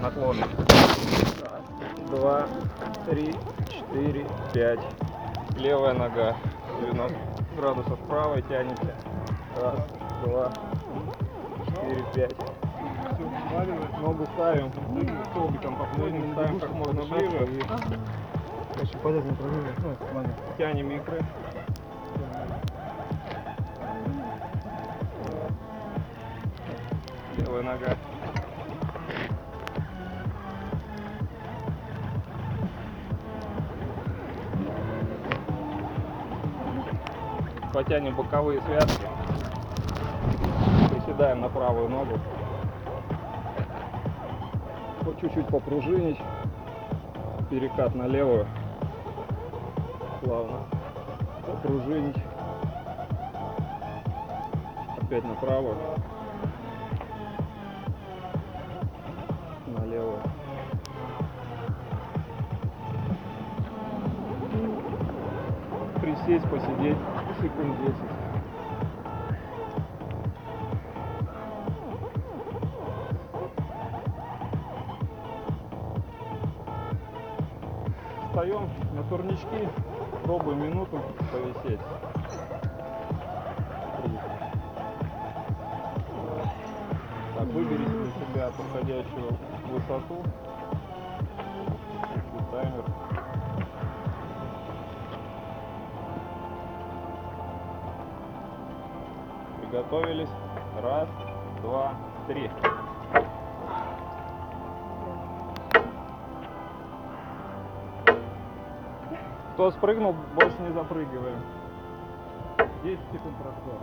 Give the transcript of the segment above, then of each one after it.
наклоны. Раз, два, три, четыре, пять. Левая нога 90 градусов правой тянется. Раз, два, четыре, пять. Ногу ставим столбиком поплывем, ставим как можно ближе. Короче, полезное упражнение. Ну, ладно. Тянем икры. Левая нога. Потянем боковые связки. Приседаем на правую ногу. Чуть-чуть попружинить. Перекат на левую. Плавно. Попружинить. Опять на правую. На левую. Присесть, посидеть секунд 10. Встаем на турнички, пробуем минуту повисеть. Так, выберите для себя подходящую высоту. Приготовились. Раз, два, три. Кто спрыгнул, больше не запрыгиваем. 10 секунд прошло.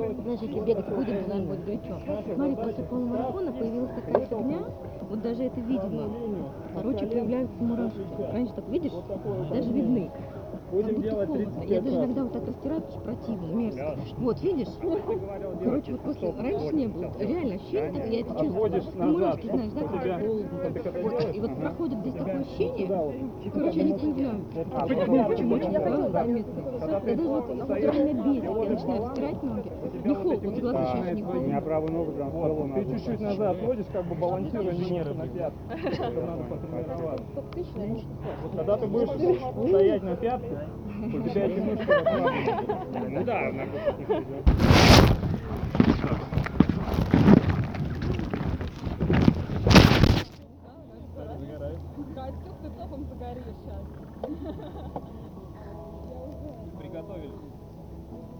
Знаешь, если бегать будем, то нам будет горячо. Смотри, Как будем будто делать холодно. 35 Я даже иногда вот так растираю, противно, мерзко. Вот, видишь? Короче, вот после, раньше не было. Реально ощущение, так я это чувствую. Мурашки, знаешь, да, тебя- холодно. Вот, и вот проходит здесь такое ощущение, короче, они появляются. Почему? Почему? Очень заметно. Я даже вот, вот когда меня бесит, я начинаю растирать ноги, не холодно, вот глаза сейчас не У меня холодно. правую ногу прям Вот, ты чуть-чуть назад отводишь, как бы балансируя немножко на пятке. Это надо потренироваться. Когда ты будешь стоять на пятке, Ну да, надо Кать, как ты топом загоришь сейчас? Приготовились.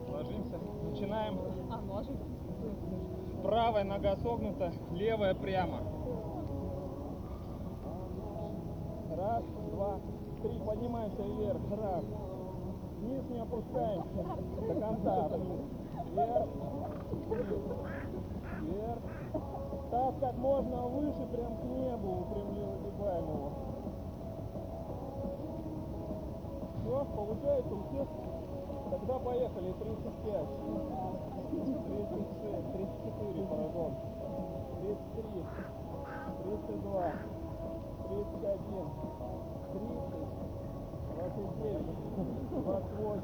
Ложимся. Начинаем. А, может. Правая нога согнута, левая прямо. Раз, два, три. Поднимаемся вверх. Раз. Вниз не опускаемся. До конца. Вверх. Вверх. Таз как можно выше, прям к небу. Упрямленно выгибаем его. Все, получается у всех? Тогда поехали. 35. 36, 34 поражен. 33, 32, 31, 30, 29, 28,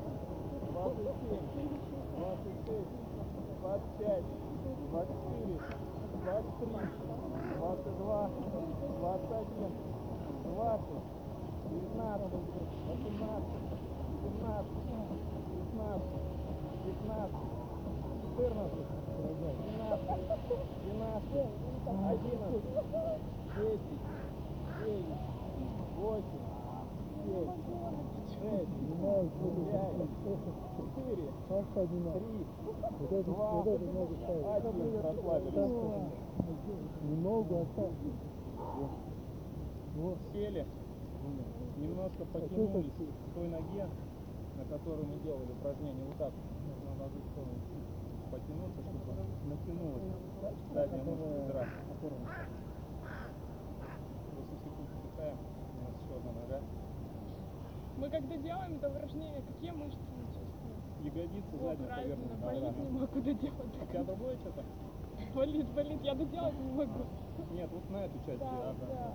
27, 26, Немного оставь. Сели, немножко потянулись к той ноге, на которой мы делали упражнение. Вот так. Нужно одну сторону потянуться, чтобы натянулась задняя мышца бедра. 8 секунд отдыхаем. У нас еще одна нога. Мы когда делаем это упражнение, какие мышцы мы чувствуем? Ягодицы, задняя поверхность болит, не могу доделать. У тебя другое что-то? Болит, болит, я доделать не могу. Нет, вот на эту часть. Да, ага. да.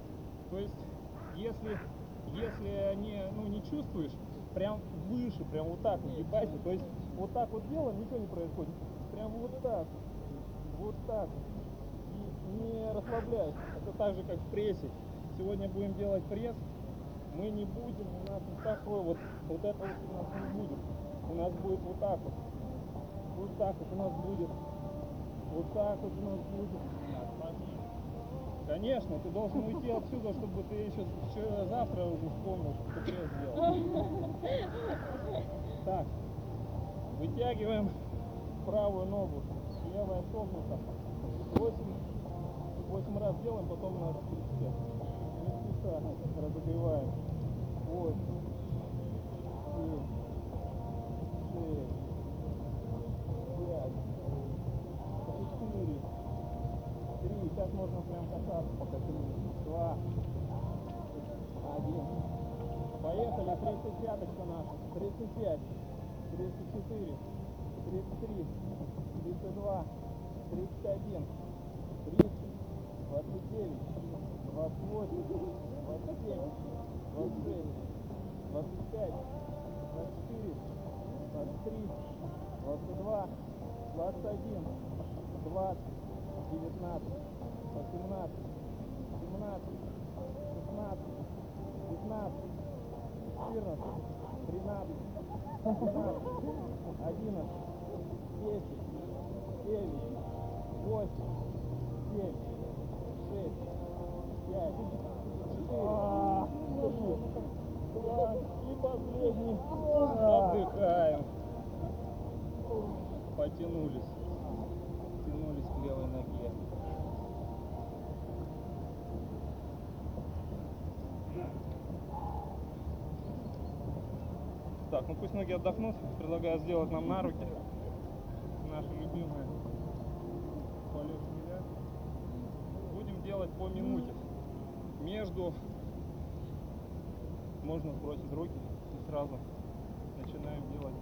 То есть, если, если не, ну, не чувствуешь, прям выше, прям вот так нагибайся. То есть, вот так вот делаем, ничего не происходит. Прям вот так, вот так. И не расслабляйся. Это так же, как в прессе. Сегодня будем делать пресс. Мы не будем, у нас вот такой вот, вот это вот у нас не будет. У нас будет вот так вот. Вот так вот у нас будет. Вот так вот у нас будет. Конечно, ты должен уйти отсюда, чтобы ты еще, еще завтра уже вспомнил, что ты сделал. Так, вытягиваем правую ногу, левая согнута. 8, 8 раз делаем, потом на спуске. Спеша разогреваем. 8, 7, 6, 5, 4, Три. Сейчас можно прям касаться, пока тянуть. Два. Один. Поехали. 35 наша. 35. 34. 33. 32. 31. 30. 29. 28. 27. 26. 25. 24. 23. 22. 21. 20. 19, 18, 17, 16, 15, 14, 13, 12, 11, 10, 9, 8, 7, 6, 5, 4, 3, 2 и последний. Отдыхаем. Потянулись. Тянулись к левой ноге. Так, ну пусть ноги отдохнут. Предлагаю сделать нам на руки. Наши любимые полет. Будем делать по минуте. Между можно сбросить руки и сразу начинаем делать.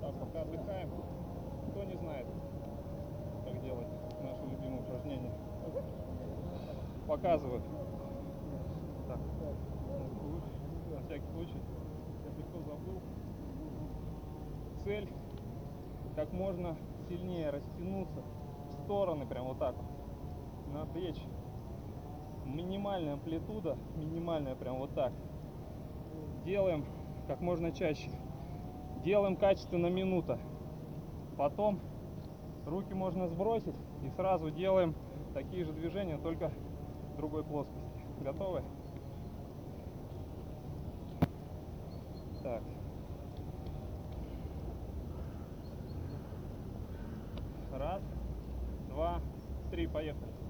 Так, пока отдыхаем. Кто не знает, как делать наши любимые упражнения, показываю. Так, на всякий случай, если кто забыл, цель как можно сильнее растянуться в стороны, прям вот так вот, на плечи. Минимальная амплитуда, минимальная прям вот так. Делаем как можно чаще. Делаем качественно минута. Потом руки можно сбросить и сразу делаем такие же движения, только другой плоскости. Готовы? Так. 3, поехали.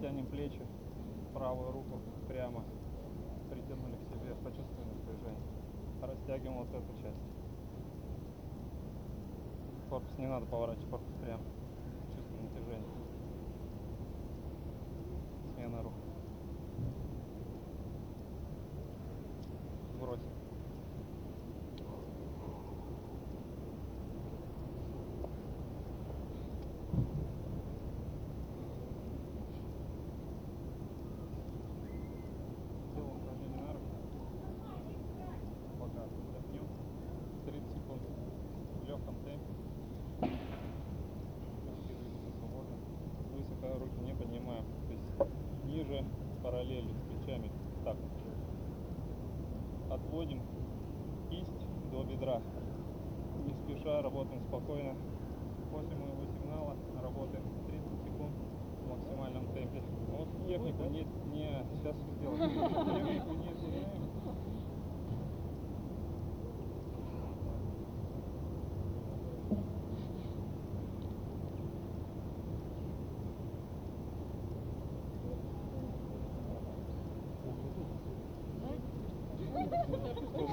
Потянем плечи, правую руку прямо притянули к себе, почувствуем напряжение. Растягиваем вот эту часть. Корпус не надо поворачивать, корпус прямо. Чувствуем натяжение. Смена рук. Бросим. Делаем упражнение на руки. Пока отдохнем. 30 секунд в легком темпе. Руки двигаются свободно. Высоко руки не поднимаем. То есть ниже параллели с плечами. Так. Отводим кисть до бедра. Не спеша, работаем спокойно. После моего сигнала работаем 30 секунд в максимальном темпе. Вот технику не, не сейчас все сделаем. Технику не теряем.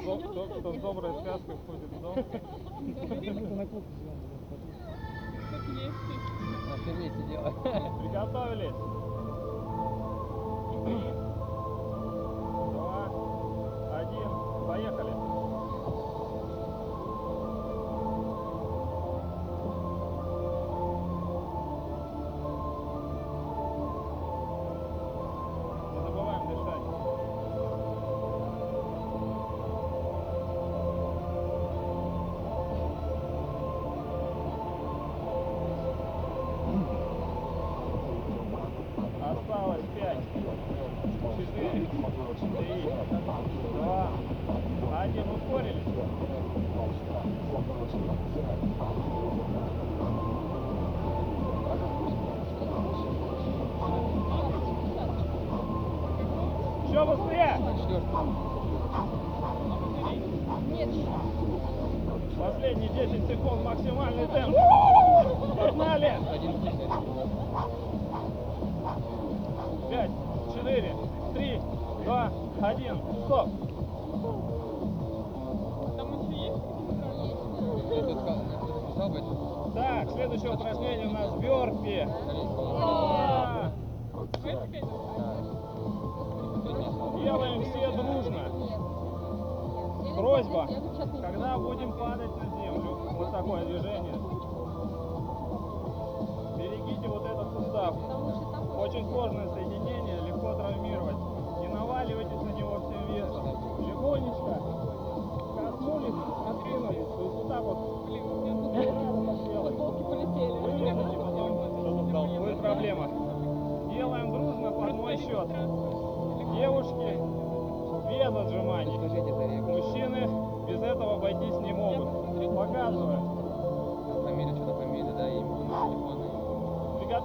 Кто, кто- с доброй связкой входит в дом. Как есть. Приготовились. Просьба, когда будем падать на землю, вот такое движение, берегите вот этот сустав. Очень сложно соединение.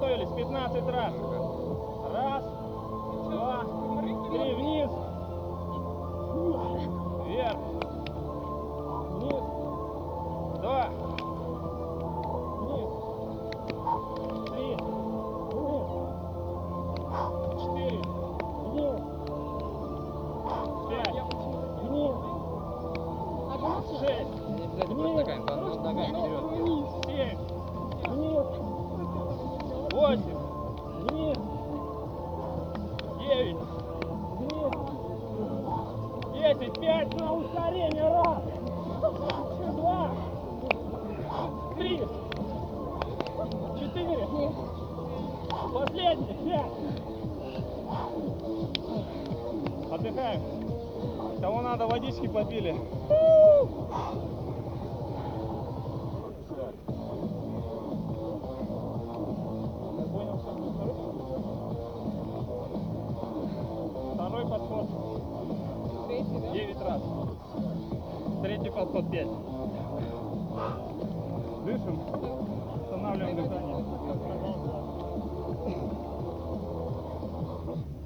готовились 15 раз. раз. Третий подход 5. Дышим. Останавливаем дыхание.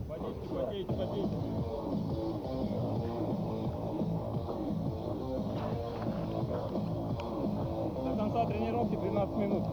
Потейте, потейте, потейте. До конца тренировки 12 минут.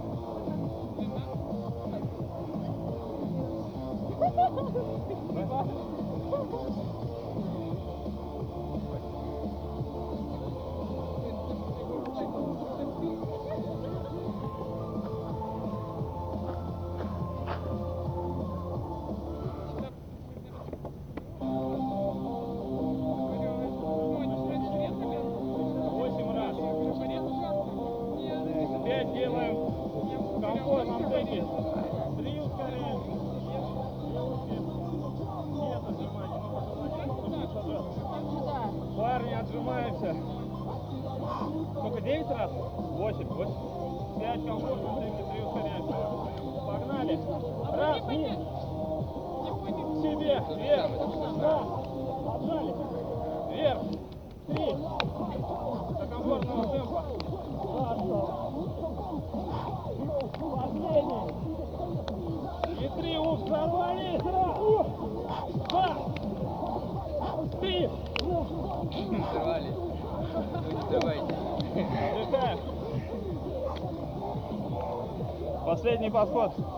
faz quanto?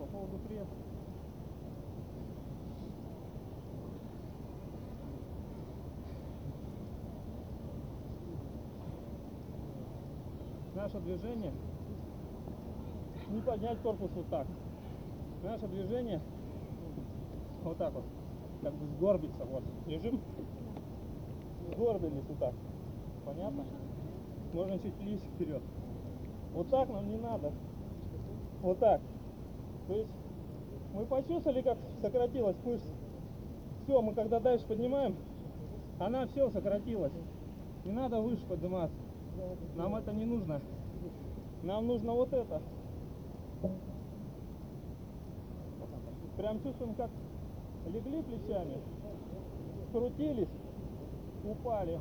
По поводу пресса. Наше движение не поднять корпус вот так. Наше движение вот так вот, как бы сгорбиться. Вот, лежим, сгорбились вот так. Понятно? Можно чуть лишь вперед. Вот так нам не надо. Вот так. То есть мы почувствовали, как сократилась мышца. Все, мы когда дальше поднимаем, она все сократилась. Не надо выше подниматься. Нам это не нужно. Нам нужно вот это. Прям чувствуем, как легли плечами, скрутились, упали.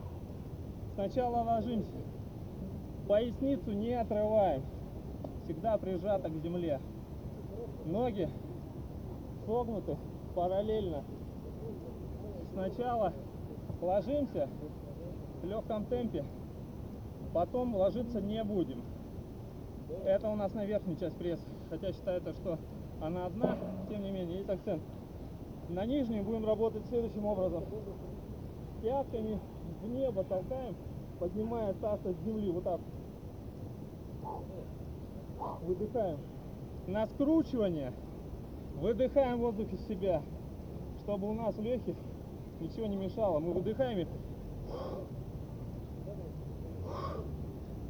Сначала ложимся. Поясницу не отрываем. Всегда прижата к земле. Ноги согнуты параллельно. Сначала ложимся в легком темпе, потом ложиться не будем. Это у нас на верхнюю часть пресса, хотя считается, что она одна, тем не менее, есть акцент. На нижнюю будем работать следующим образом. Пятками в небо толкаем, поднимая таз от земли, вот так. Выдыхаем. На скручивание выдыхаем воздух из себя, чтобы у нас в легких ничего не мешало. Мы выдыхаем и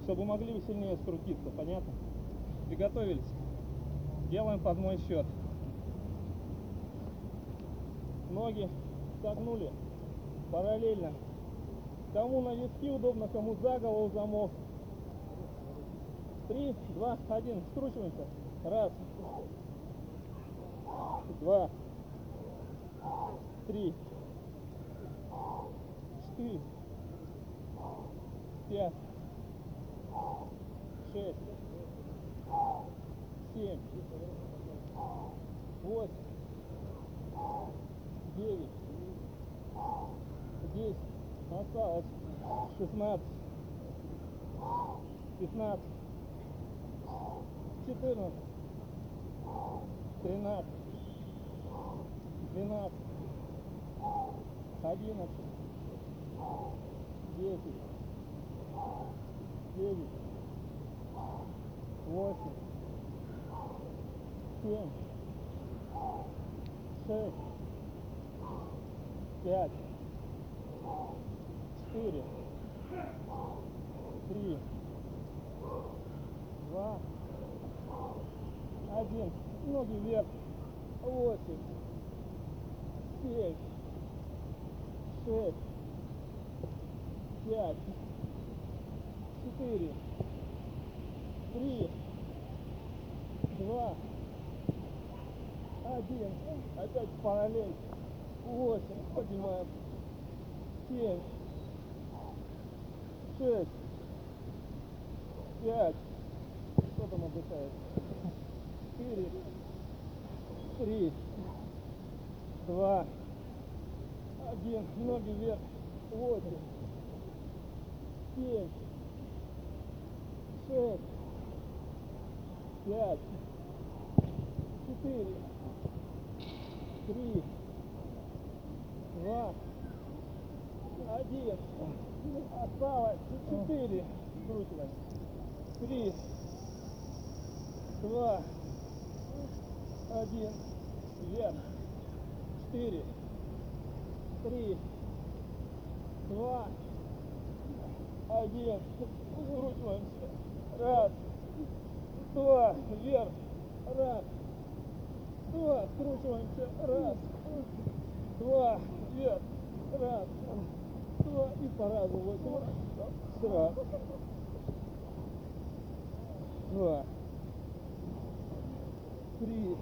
чтобы могли сильнее скрутиться, понятно? Приготовились. Делаем под мой счет. Ноги согнули параллельно. Кому на виски удобно, кому за голову замок. Три, два, один. Скручиваемся. Раз. Два. Три. Четыре. Пять. Шесть. Семь. Восемь. Девять. Десять. Осталось. Шестнадцать. Пятнадцать. 14, 13, 12, 11, 10, 9, 8, 7, 6, 5, 4, 3, 2, один. Ноги вверх. Восемь. Семь. Шесть. Пять. Четыре. Три. Два. Один. Опять параллель. Восемь. Поднимаем. Семь. Шесть. Пять. Кто там отдыхает? четыре, три, два, один, ноги вверх, восемь, семь, шесть, пять, четыре, три, два, один, осталось четыре, скручиваем, три, два, один, вверх, четыре, три, два, один, скручиваемся, раз, два, вверх, раз, два, скручиваемся, раз, два, вверх, раз, два, и по разу восемь раз, сразу, два, три,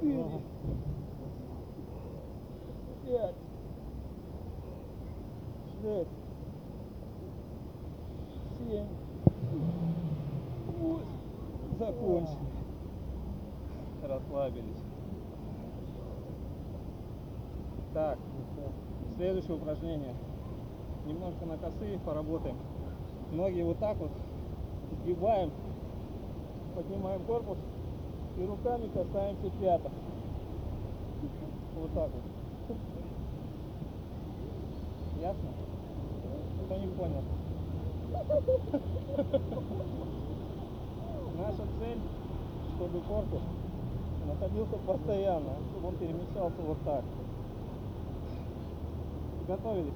четыре, пять, шесть, семь, восемь. Закончили. Расслабились. Так, следующее упражнение. Немножко на косые поработаем. Ноги вот так вот сгибаем, поднимаем корпус и руками касаемся пяток. Вот так вот. Ясно? Кто не понял? Наша цель, чтобы корпус находился постоянно, чтобы он перемещался вот так. Готовились?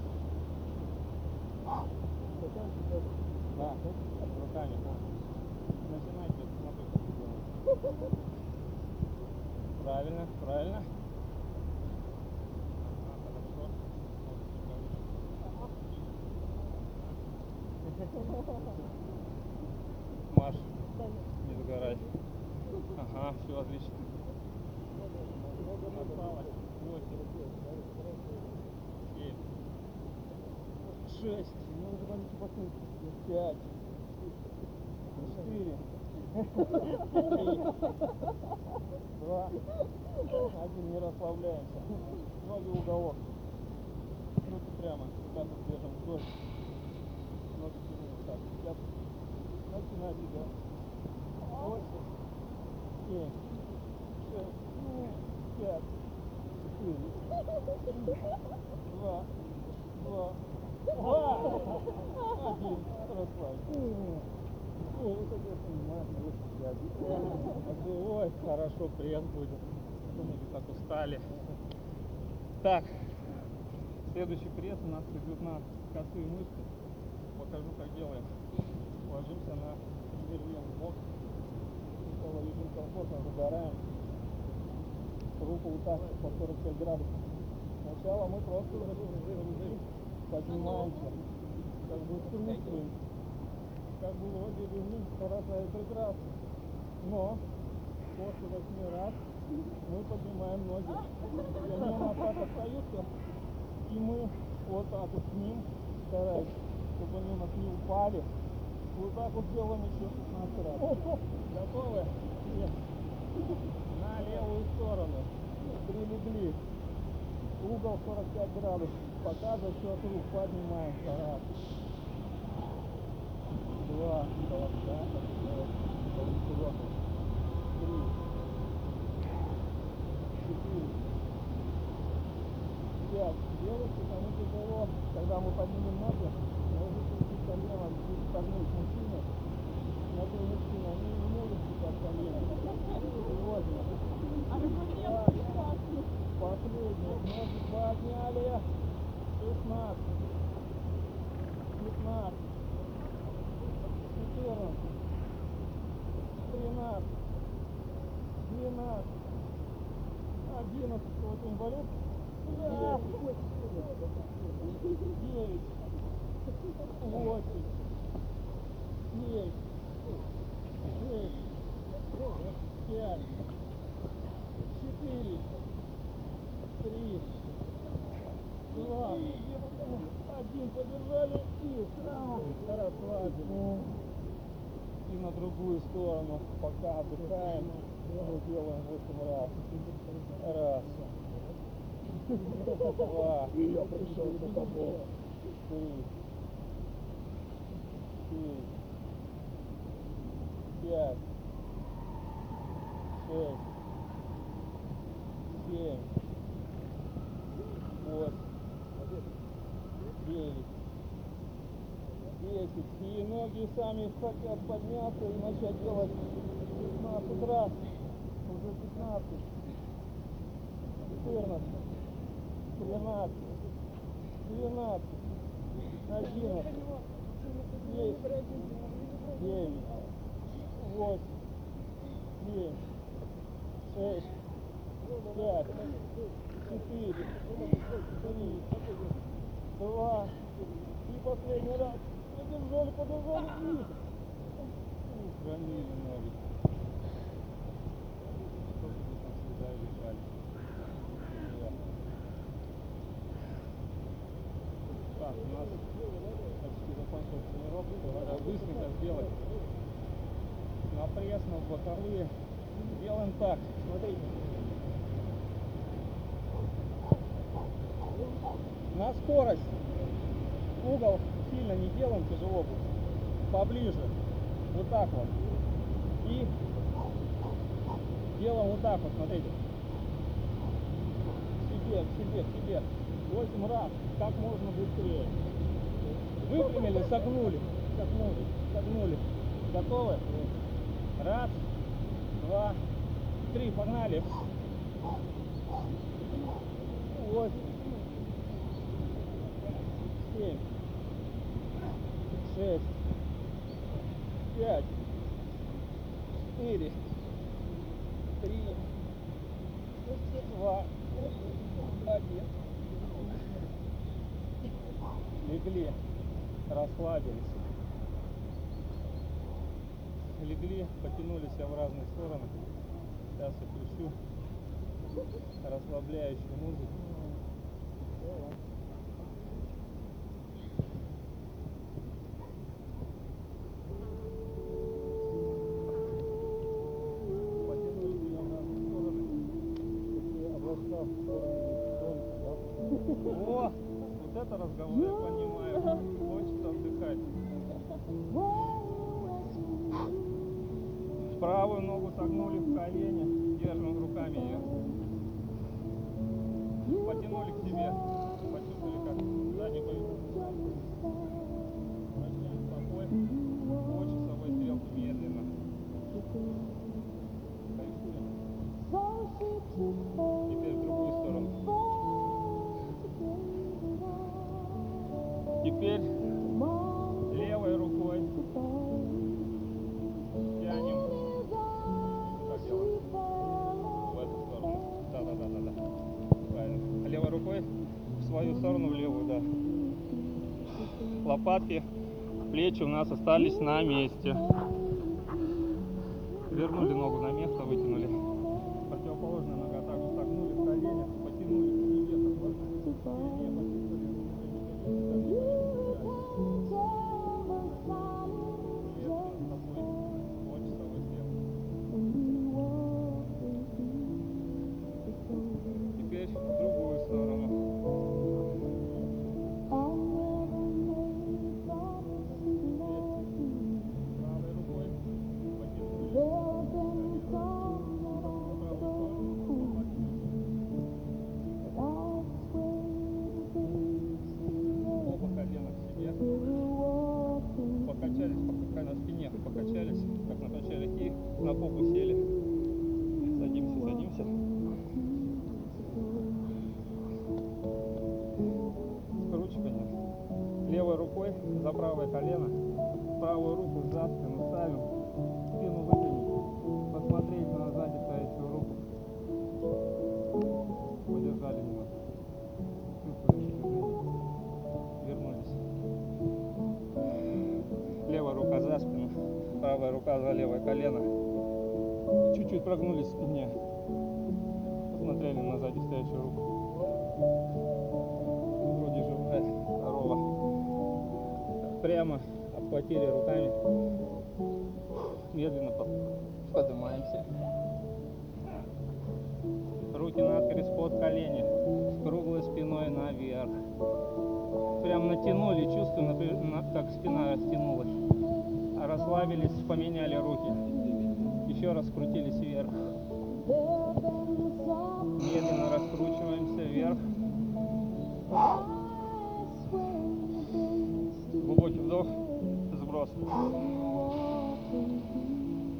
Да, руками. Начинайте, смотрите, что делать. Правильно, правильно. Маш, не загорай. Ага, все отлично. Осталось. Восемь. Семь. Шесть. Пять. Четыре. Три. Два. Один. Не расслабляемся. Ноги в уголок. Руки прямо. Пятку держим вдоль. Ноги тянули. Так, пятку. Начинайте, да. Восемь. Семь. Шесть. Пять. Четыре. Два. Два. Два. Один. Расслабься. Ой, вот это я понимаю, вот я. Ой, хорошо, пресс будет. Ноги так устали. Так, следующий пресс у нас идет на косые мышцы. Покажу, как делаем. Ложимся на интервьюн бок. Лежим комфортно, загораем. Руку вот так по 45 градусов. Сначала мы просто поднимаемся, как бы скручиваем, как бы вроде бы ну, хорошо и прекрасно. Но после 8 раз мы поднимаем ноги. Они так остаются, и мы вот так вот к ним стараемся, чтобы они у нас не упали. Вот так вот делаем еще 16 раз. Готовы? Нет. На левую сторону. Прилегли. Угол 45 градусов. Пока за счет рук поднимаемся. Раз. Два. Колобка. Три. Четыре. Пять. Девушки, кому тяжело, когда мы поднимем ноги, можете идти коленом, чуть согнуть мужчины. Смотри, мужчина, они не могут сейчас коленом. Сегодня. Последний. Ноги подняли. 16. 15. 14. 13. 12. 11. Вот инвалид. 10. 9. 8. 7. 6. 5. 4. Три. Два. Один подержали и расслабили. И на другую сторону, пока отдыхаем, мы делаем 8 раз. Раз. Два. Я пришел за тобой. Три. Четыре. Пять. Шесть. Семь. Восемь. Девять. Десять. И ноги сами хотят подняться и начать делать 15 раз. Уже 15. 14. 13. 12. 11. 10. 9. 8. 7. 6. 5. 4. 3. 2. И последний раз. Подержали, подержали. Хранили ноги. Что тебе там всегда лежали? Да. Так, у нас почти закончилась тренировка. Давай быстренько сделать на пресс, на боковые. Делаем так. Смотрите. На скорость. Угол сильно не делаем, тяжело будет. Поближе. Вот так вот. И делаем вот так вот, смотрите. К себе, к себе, к себе. 8 раз, как можно быстрее. Выпрямили, согнули, согнули, согнули. Готовы? Раз, два, три, погнали. Восемь, семь, шесть, пять, четыре, три, два, один. Легли, расслабились. Легли, себя в разные стороны. Сейчас я включу расслабляющую музыку. Плечи у нас остались на месте. Правая рука за левое колено. Чуть-чуть прогнулись в спине. Посмотрели на сзади стоящую руку. Вроде живая, здорова. Прямо обхватили руками. Медленно под- поднимаемся. Руки накрест под колени. Круглой спиной наверх. Прям натянули, чувствую, на- как спина растянулась. Расслабились, поменяли руки. Еще раз скрутились вверх. Медленно раскручиваемся вверх. Глубокий вдох, сброс.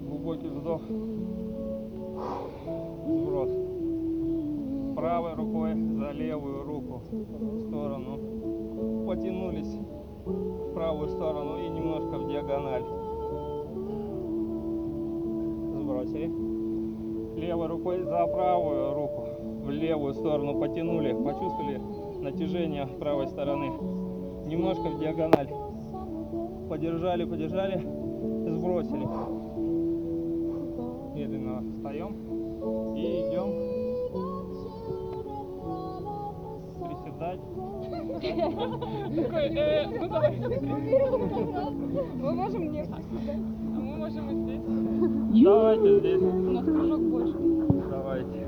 Глубокий вдох, сброс. Правой рукой за левую руку в сторону. Потянулись в правую сторону и немножко в диагональ. Сбросили. Левой рукой за правую руку в левую сторону потянули. Почувствовали натяжение правой стороны. Немножко в диагональ. Подержали, подержали, сбросили. Медленно встаем Такой, ну давай. Мы можем не. А мы можем здесь. Давайте здесь. У нас кружок больше. Давайте.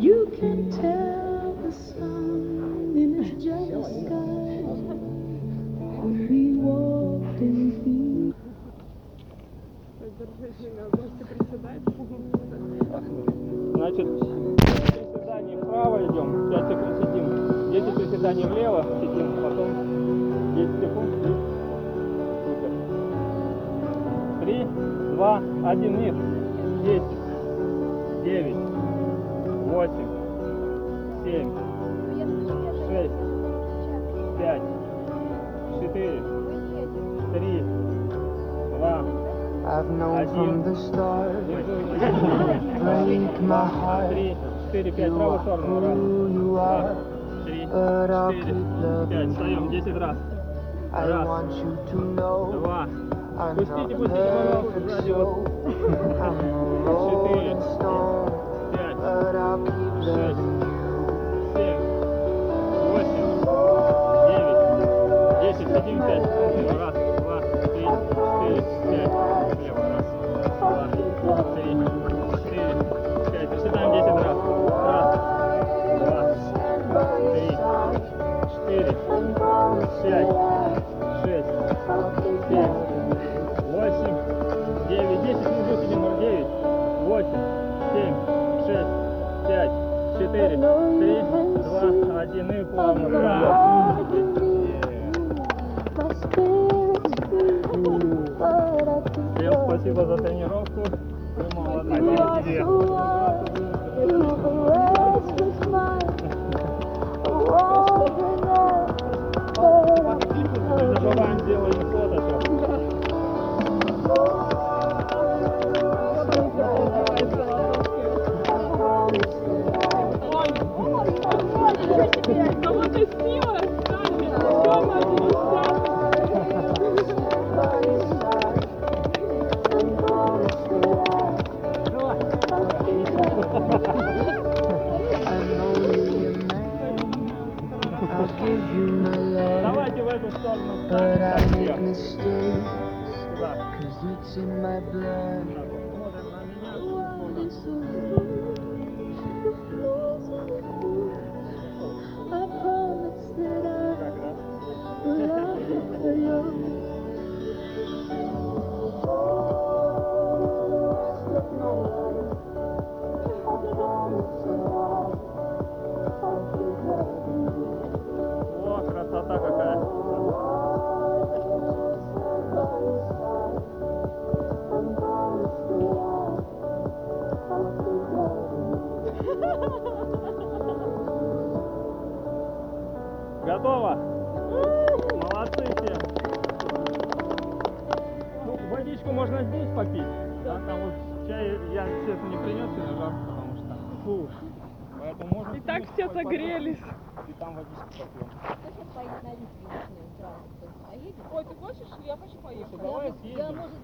You can tell the sun in its jealous sky. 4, 5 раз ушел одну раз. Два, три, четыре, пять. Встаем 10 раз. Раз, два. Пустите, пустите, пожалуйста, сзади вот. Ой, ты хочешь? Я хочу поехать. Давай я, съездим. Я, может,